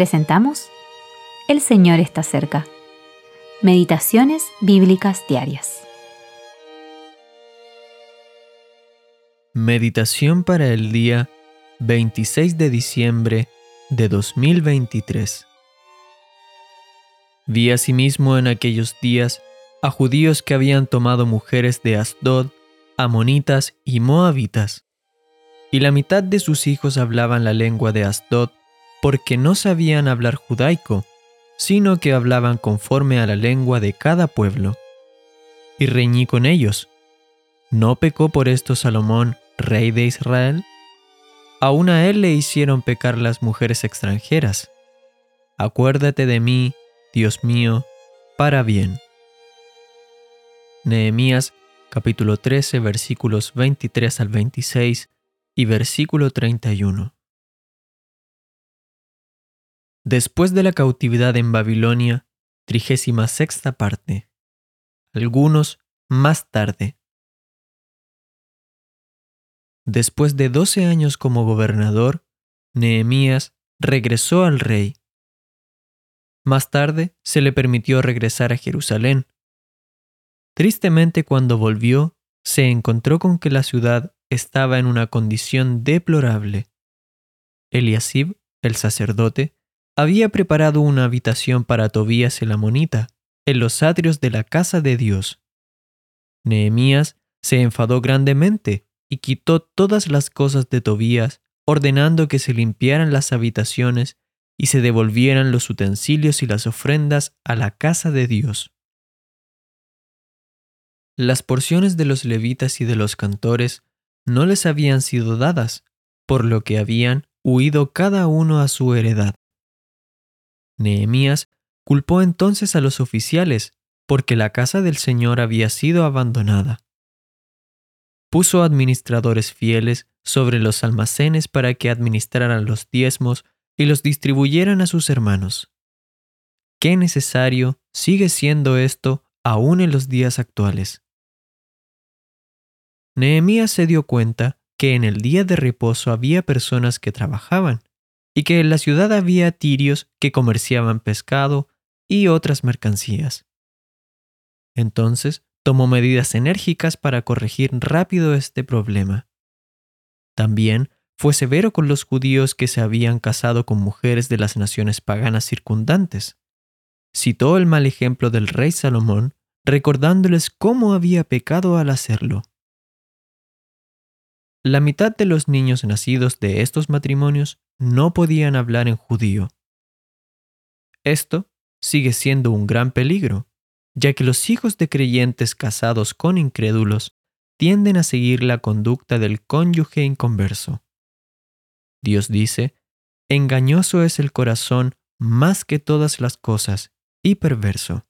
presentamos El Señor está cerca. Meditaciones Bíblicas Diarias. Meditación para el día 26 de diciembre de 2023. Vi asimismo en aquellos días a judíos que habían tomado mujeres de Asdod, amonitas y moabitas, y la mitad de sus hijos hablaban la lengua de Asdod porque no sabían hablar judaico, sino que hablaban conforme a la lengua de cada pueblo. Y reñí con ellos. ¿No pecó por esto Salomón, rey de Israel? Aún a él le hicieron pecar las mujeres extranjeras. Acuérdate de mí, Dios mío, para bien. Nehemías capítulo 13 versículos 23 al 26 y versículo 31. Después de la cautividad en Babilonia, trigésima sexta parte. Algunos más tarde. Después de doce años como gobernador, Nehemías regresó al rey. Más tarde se le permitió regresar a Jerusalén. Tristemente cuando volvió, se encontró con que la ciudad estaba en una condición deplorable. Eliasib, el sacerdote, había preparado una habitación para Tobías el amonita en los atrios de la casa de Dios. Nehemías se enfadó grandemente y quitó todas las cosas de Tobías, ordenando que se limpiaran las habitaciones y se devolvieran los utensilios y las ofrendas a la casa de Dios. Las porciones de los levitas y de los cantores no les habían sido dadas, por lo que habían huido cada uno a su heredad. Nehemías culpó entonces a los oficiales porque la casa del Señor había sido abandonada. Puso administradores fieles sobre los almacenes para que administraran los diezmos y los distribuyeran a sus hermanos. Qué necesario sigue siendo esto aún en los días actuales. Nehemías se dio cuenta que en el día de reposo había personas que trabajaban y que en la ciudad había tirios que comerciaban pescado y otras mercancías. Entonces tomó medidas enérgicas para corregir rápido este problema. También fue severo con los judíos que se habían casado con mujeres de las naciones paganas circundantes. Citó el mal ejemplo del rey Salomón, recordándoles cómo había pecado al hacerlo. La mitad de los niños nacidos de estos matrimonios no podían hablar en judío. Esto sigue siendo un gran peligro, ya que los hijos de creyentes casados con incrédulos tienden a seguir la conducta del cónyuge inconverso. Dios dice, engañoso es el corazón más que todas las cosas y perverso.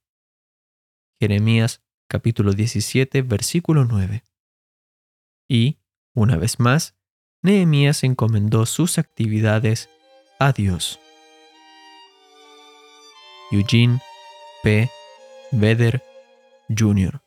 Jeremías capítulo 17 versículo 9. Y, una vez más, Nehemías encomendó sus actividades a Dios. Eugene P. Vedder Jr.